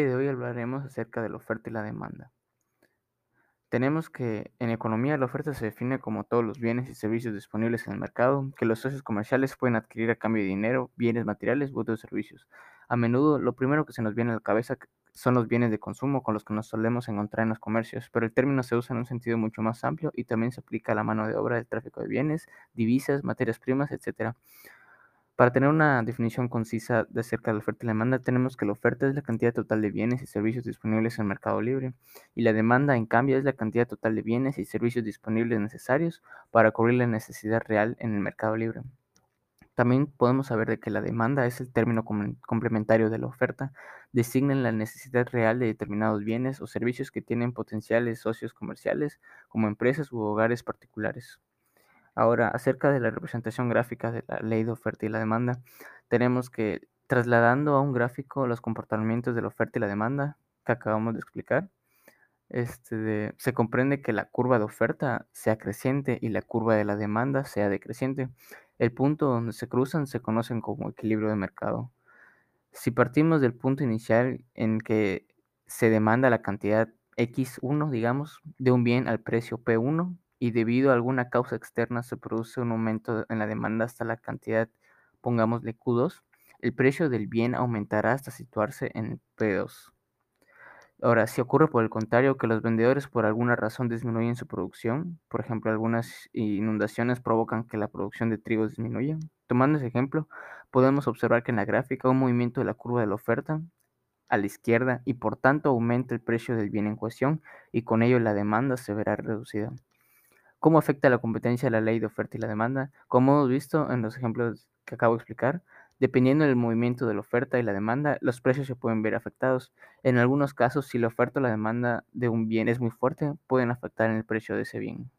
hablaremos acerca de la oferta y la demanda. Tenemos que en economía la oferta se define como todos los bienes y servicios disponibles en el mercado que los socios comerciales pueden adquirir a cambio de dinero, bienes materiales u otros servicios. A menudo lo primero que se nos viene a la cabeza son los bienes de consumo con los que nos solemos encontrar en los comercios, pero el término se usa en un sentido mucho más amplio y también se aplica a la mano de obra del tráfico de bienes, divisas, materias primas, etc. Para tener una definición concisa de acerca de la oferta y la demanda, tenemos que la oferta es la cantidad total de bienes y servicios disponibles en el mercado libre, y la demanda, en cambio, es la cantidad total de bienes y servicios disponibles necesarios para cubrir la necesidad real en el mercado libre. También podemos saber de que la demanda es el término complementario de la oferta, designan la necesidad real de determinados bienes o servicios que tienen potenciales socios comerciales, como empresas u hogares particulares. Ahora, acerca de la representación gráfica de la ley de oferta y la demanda, tenemos que trasladando a un gráfico los comportamientos de la oferta y la demanda que acabamos de explicar, este, se comprende que la curva de oferta sea creciente y la curva de la demanda sea decreciente. El punto donde se cruzan se conocen como equilibrio de mercado. Si partimos del punto inicial en que se demanda la cantidad X1, digamos, de un bien al precio P1, y debido a alguna causa externa se produce un aumento en la demanda hasta la cantidad, pongámosle Q2, el precio del bien aumentará hasta situarse en P2. Ahora, si ocurre por el contrario que los vendedores por alguna razón disminuyen su producción, por ejemplo, algunas inundaciones provocan que la producción de trigo disminuya. Tomando ese ejemplo, podemos observar que en la gráfica un movimiento de la curva de la oferta a la izquierda y por tanto aumenta el precio del bien en cuestión y con ello la demanda se verá reducida. ¿Cómo afecta la competencia la ley de oferta y la demanda? Como hemos visto en los ejemplos que acabo de explicar, dependiendo del movimiento de la oferta y la demanda, los precios se pueden ver afectados. En algunos casos, si la oferta o la demanda de un bien es muy fuerte, pueden afectar en el precio de ese bien.